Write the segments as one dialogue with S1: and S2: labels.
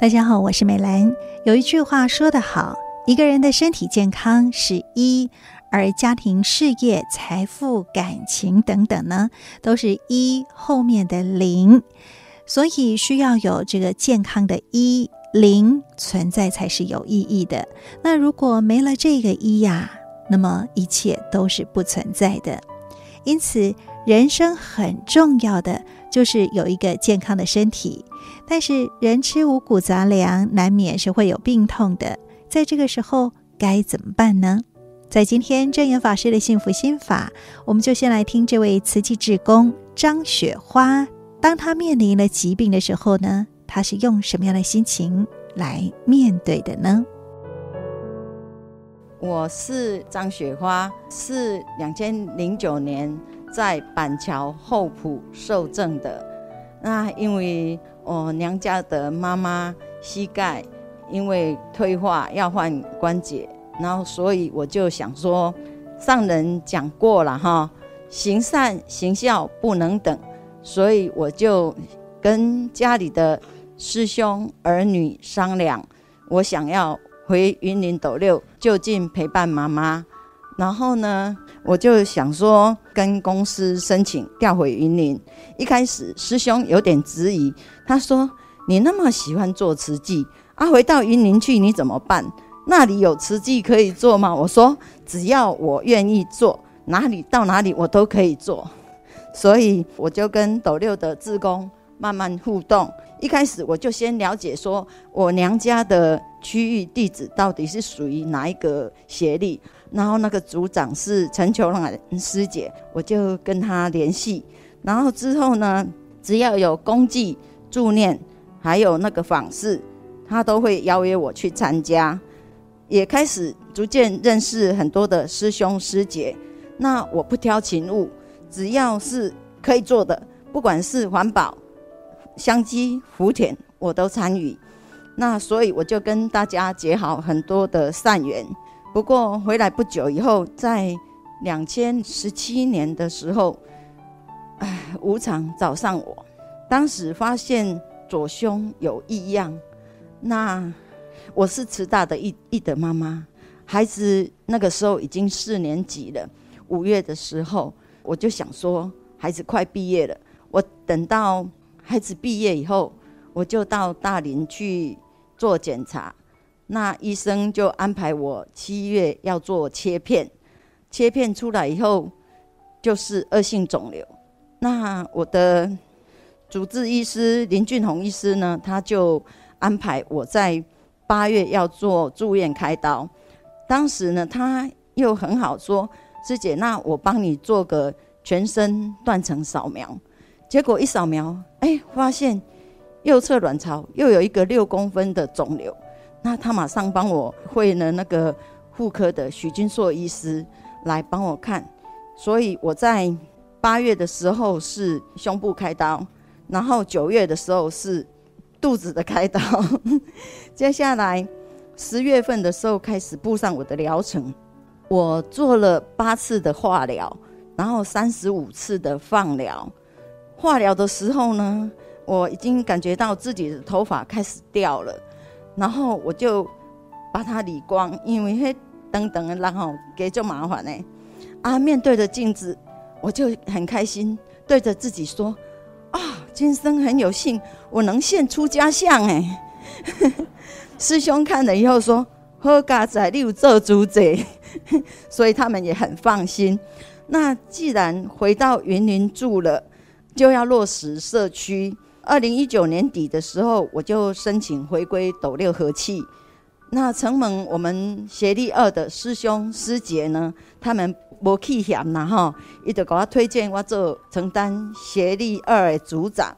S1: 大家好，我是美兰。有一句话说得好，一个人的身体健康是一，而家庭、事业、财富、感情等等呢，都是一后面的零。所以需要有这个健康的一零存在才是有意义的。那如果没了这个一呀，那么一切都是不存在的。因此，人生很重要的就是有一个健康的身体。但是人吃五谷杂粮，难免是会有病痛的。在这个时候该怎么办呢？在今天正言法师的幸福心法，我们就先来听这位慈济志工张雪花，当她面临了疾病的时候呢，她是用什么样的心情来面对的呢？
S2: 我是张雪花，是两千零九年在板桥后埔受证的。那因为我娘家的妈妈膝盖因为退化要换关节，然后所以我就想说，上人讲过了哈，行善行孝不能等，所以我就跟家里的师兄儿女商量，我想要回云林斗六就近陪伴妈妈，然后呢，我就想说跟公司申请调回云林。一开始师兄有点质疑，他说：“你那么喜欢做慈济啊，回到云林去你怎么办？那里有慈济可以做吗？”我说：“只要我愿意做，哪里到哪里我都可以做。”所以我就跟斗六的志工慢慢互动。一开始我就先了解说我娘家的区域地址到底是属于哪一个协力，然后那个组长是陈秋兰师姐，我就跟她联系。然后之后呢，只要有公祭、助念，还有那个访视，他都会邀约我去参加。也开始逐渐认识很多的师兄师姐。那我不挑勤务，只要是可以做的，不管是环保、香积、福田，我都参与。那所以我就跟大家结好很多的善缘。不过回来不久以后，在两千十七年的时候。唉，无常找上我，当时发现左胸有异样。那我是慈大的一一的妈妈，孩子那个时候已经四年级了。五月的时候，我就想说，孩子快毕业了，我等到孩子毕业以后，我就到大林去做检查。那医生就安排我七月要做切片，切片出来以后就是恶性肿瘤。那我的主治医师林俊宏医师呢，他就安排我在八月要做住院开刀。当时呢，他又很好说：“师姐，那我帮你做个全身断层扫描。”结果一扫描，哎，发现右侧卵巢又有一个六公分的肿瘤。那他马上帮我会了那个妇科的许金硕医师来帮我看，所以我在。八月的时候是胸部开刀，然后九月的时候是肚子的开刀，接下来十月份的时候开始步上我的疗程。我做了八次的化疗，然后三十五次的放疗。化疗的时候呢，我已经感觉到自己的头发开始掉了，然后我就把它理光，因为嘿等等的，然后给就麻烦呢。啊，面对着镜子。我就很开心，对着自己说：“啊，今生很有幸，我能现出家相哎。”师兄看了以后说：“好佳哉，你有做主者。”所以他们也很放心。那既然回到云林住了，就要落实社区。二零一九年底的时候，我就申请回归斗六和气。那承蒙我们协力二的师兄师姐呢，他们。无气嫌呐哈，伊就给我推荐我做承担协力二的组长。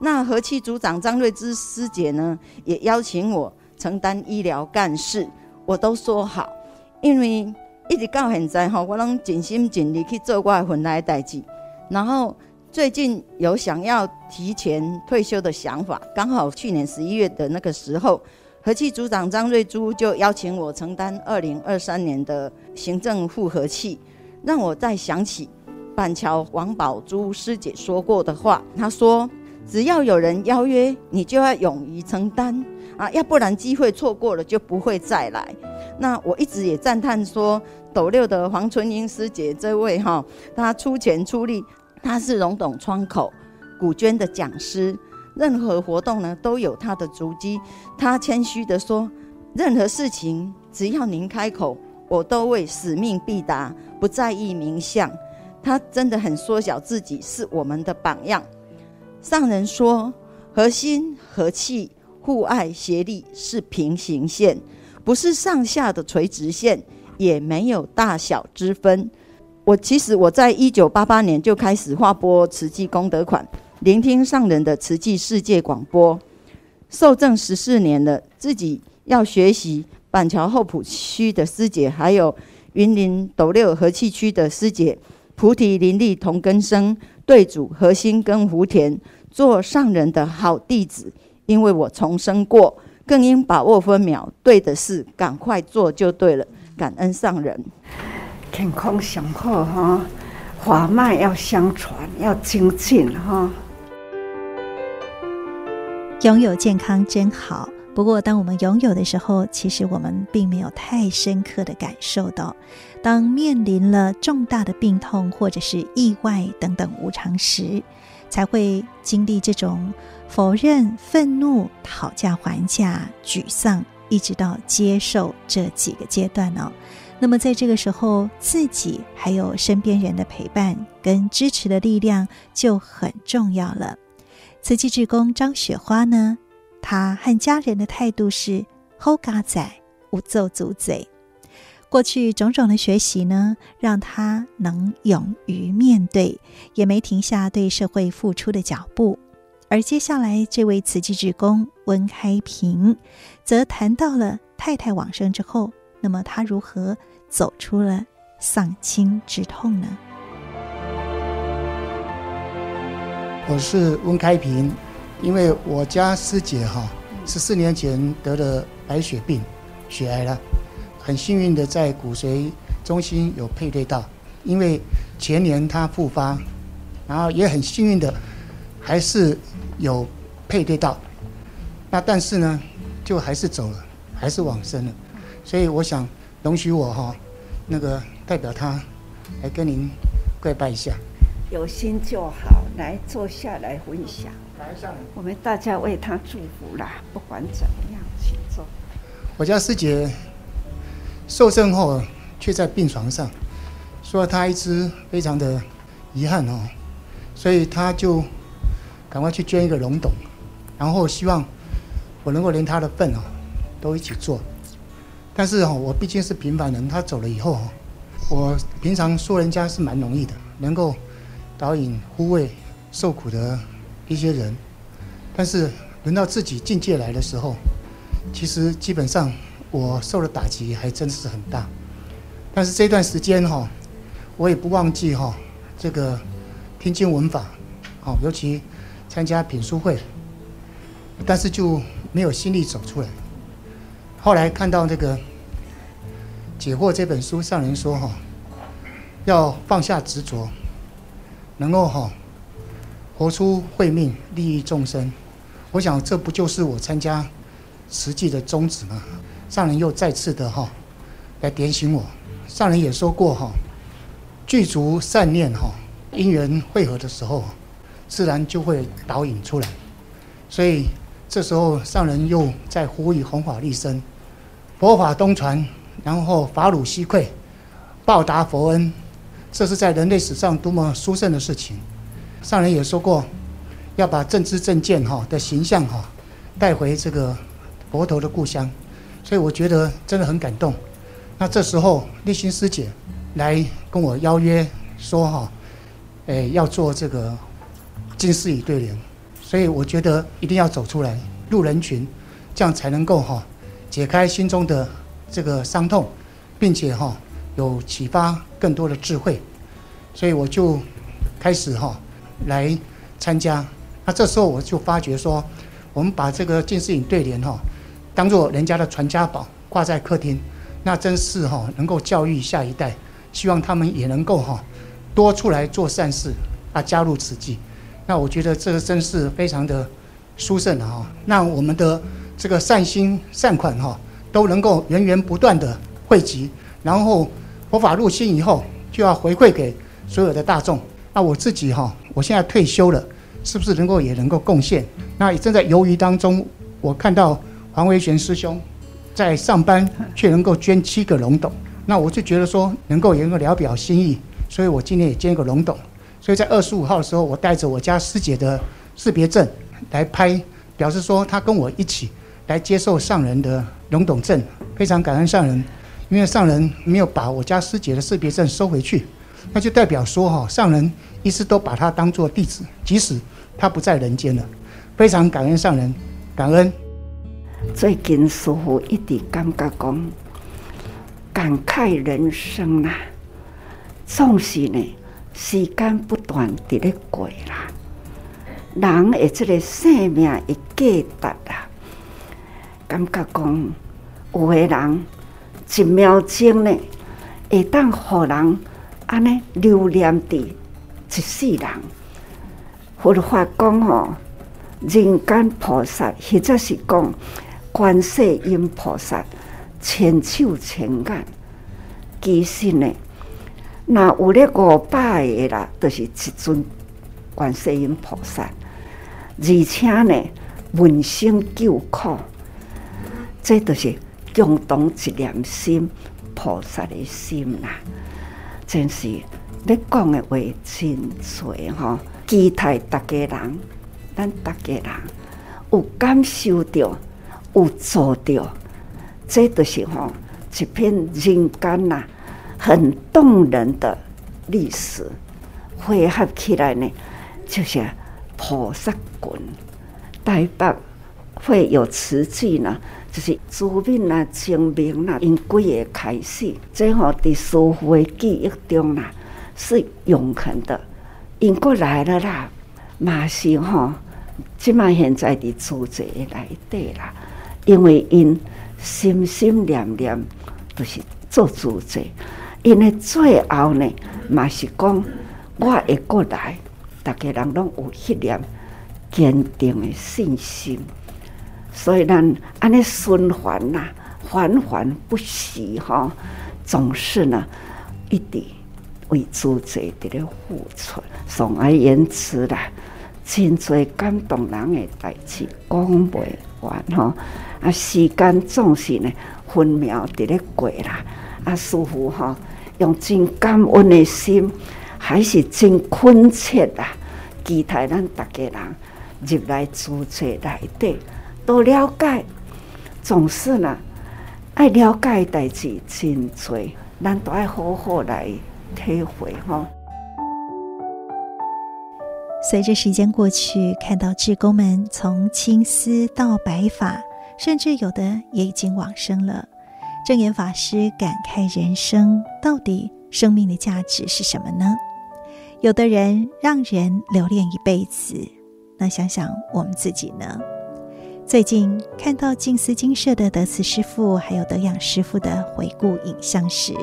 S2: 那和气组长张瑞芝师姐呢，也邀请我承担医疗干事，我都说好，因为一直到现在哈，我拢尽心尽力去做我的份内代志。然后最近有想要提前退休的想法，刚好去年十一月的那个时候，和气组长张瑞珠就邀请我承担二零二三年的行政复合器。让我再想起板桥王宝珠师姐说过的话。她说：“只要有人邀约，你就要勇于承担啊，要不然机会错过了就不会再来。那我一直也赞叹说，斗六的黄春英师姐这位哈，她出钱出力，他是龙董窗口古娟的讲师，任何活动呢都有他的足迹。他谦虚地说，任何事情只要您开口，我都会使命必达，不在意名相。他真的很缩小自己，是我们的榜样。上人说，和心和气、互爱协力是平行线，不是上下的垂直线，也没有大小之分。我其实我在一九八八年就开始划拨慈济功德款，聆听上人的慈济世界广播，受证十四年了，自己要学习板桥后埔区的师姐，还有云林斗六和气区的师姐，菩提林立同根生。对主核心跟福田做上人的好弟子，因为我重生过，更应把握分秒，对的事赶快做就对了。感恩上人，
S3: 健康上好哈，法脉要相传，要精进哈。
S1: 拥有健康真好。不过，当我们拥有的时候，其实我们并没有太深刻的感受到。当面临了重大的病痛或者是意外等等无常时，才会经历这种否认、愤怒、讨价还价、沮丧，一直到接受这几个阶段哦。那么，在这个时候，自己还有身边人的陪伴跟支持的力量就很重要了。慈济志工张雪花呢，他和家人的态度是“吼嘎仔，勿做主贼”。过去种种的学习呢，让他能勇于面对，也没停下对社会付出的脚步。而接下来这位慈济志工温开平，则谈到了太太往生之后，那么他如何走出了丧亲之痛呢？
S4: 我是温开平。因为我家师姐哈十四年前得了白血病，血癌了，很幸运的在骨髓中心有配对到，因为前年她复发，然后也很幸运的还是有配对到，那但是呢就还是走了，还是往生了，所以我想容许我哈那个代表他来跟您跪拜一下，
S3: 有心就好，来坐下来分享。我们大家为他祝福啦！不管怎么样，请坐。
S4: 我家师姐受证后，却在病床上，说她一直非常的遗憾哦，所以她就赶快去捐一个龙斗，然后希望我能够连她的份哦都一起做。但是哦，我毕竟是平凡人，他走了以后，我平常说人家是蛮容易的，能够导引护卫受苦的。一些人，但是轮到自己境界来的时候，其实基本上我受的打击还真是很大。但是这段时间哈，我也不忘记哈这个听经闻法，好，尤其参加品书会，但是就没有心力走出来。后来看到这个《解惑》这本书，上人说哈，要放下执着，能够哈。活出慧命，利益众生。我想，这不就是我参加慈济的宗旨吗？上人又再次的哈来点醒我。上人也说过哈，具足善念哈，因缘会合的时候，自然就会导引出来。所以这时候，上人又在呼吁弘法利生，佛法东传，然后法鲁西馈，报答佛恩。这是在人类史上多么殊胜的事情。上人也说过，要把正知正见哈的形象哈带回这个佛陀的故乡，所以我觉得真的很感动。那这时候立心师姐来跟我邀约说哈，诶要做这个金丝羽对联，所以我觉得一定要走出来入人群，这样才能够哈解开心中的这个伤痛，并且哈有启发更多的智慧，所以我就开始哈。来参加，那这时候我就发觉说，我们把这个近视眼对联哈，当做人家的传家宝挂在客厅，那真是哈能够教育下一代，希望他们也能够哈多出来做善事啊，加入慈济。那我觉得这个真是非常的殊胜的哈，那我们的这个善心善款哈都能够源源不断的汇集，然后佛法入心以后就要回馈给所有的大众。那我自己哈，我现在退休了，是不是能够也能够贡献？那也正在犹豫当中。我看到黄维玄师兄在上班，却能够捐七个龙斗，那我就觉得说能够也能够聊表心意，所以我今天也捐一个龙斗。所以在二十五号的时候，我带着我家师姐的识别证来拍，表示说她跟我一起来接受上人的龙董证，非常感恩上人，因为上人没有把我家师姐的识别证收回去，那就代表说哈，上人一直都把她当做弟子，即使她不在人间了，非常感恩上人，感恩。
S3: 最近师父一直感觉讲，感慨人生啦，总是呢。时间不断地咧过啦，人的这个生命的价值啦，感觉讲有的人一秒钟呢，会当互人安尼留恋的一世人。佛法讲吼，人间菩萨或者是讲观世音菩萨，千手千眼，其实呢。那有咧五百个啦，都、是一尊观世音菩萨，而且呢，闻声救苦，这都是共同一念心菩萨的心啦。真是你讲的话真多吼，期待大家人，咱大家人有感受到，有做到，这都是吼一片人间呐。很动人的历史汇合起来呢，就是菩萨观。台北会有词句呢，就是朱敏啊、证明啊，因几个开始，最后在师父的记忆中啦，是永恒的。因过来了啦，嘛是吼，即卖现在的主者来对啦，因为因心心念念都是做主者。因为最后呢，嘛是讲我会过来，大家人拢有一念坚定的信心，所以咱安尼循环呐，环环不息哈，总是呢一直为诸者伫咧付出。总而言之啦，真侪感动人的代志讲不完哈，啊，时间总是呢分秒伫咧过啦，啊，师傅哈。用真感恩的心，还是真恳切啊！期待咱大家人入来组织来底，多了解，总是呢爱了解代志真多，咱都爱好好来体会哈。
S1: 随着时间过去，看到志工们从青丝到白发，甚至有的也已经往生了。证严法师感慨人生，到底生命的价值是什么呢？有的人让人留恋一辈子，那想想我们自己呢？最近看到静思精舍的德慈师父还有德养师父的回顾影像时，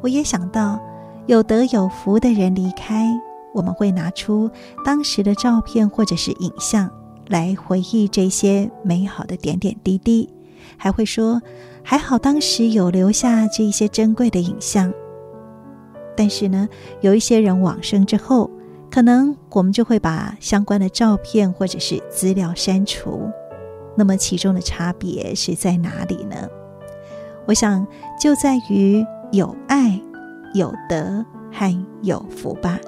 S1: 我也想到，有德有福的人离开，我们会拿出当时的照片或者是影像来回忆这些美好的点点滴滴，还会说。还好当时有留下这一些珍贵的影像，但是呢，有一些人往生之后，可能我们就会把相关的照片或者是资料删除。那么其中的差别是在哪里呢？我想就在于有爱、有德和有福吧。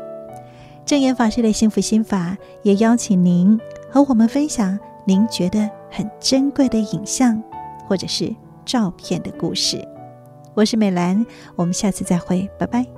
S1: 证严法师的幸福心法也邀请您和我们分享您觉得很珍贵的影像，或者是。照片的故事，我是美兰，我们下次再会，拜拜。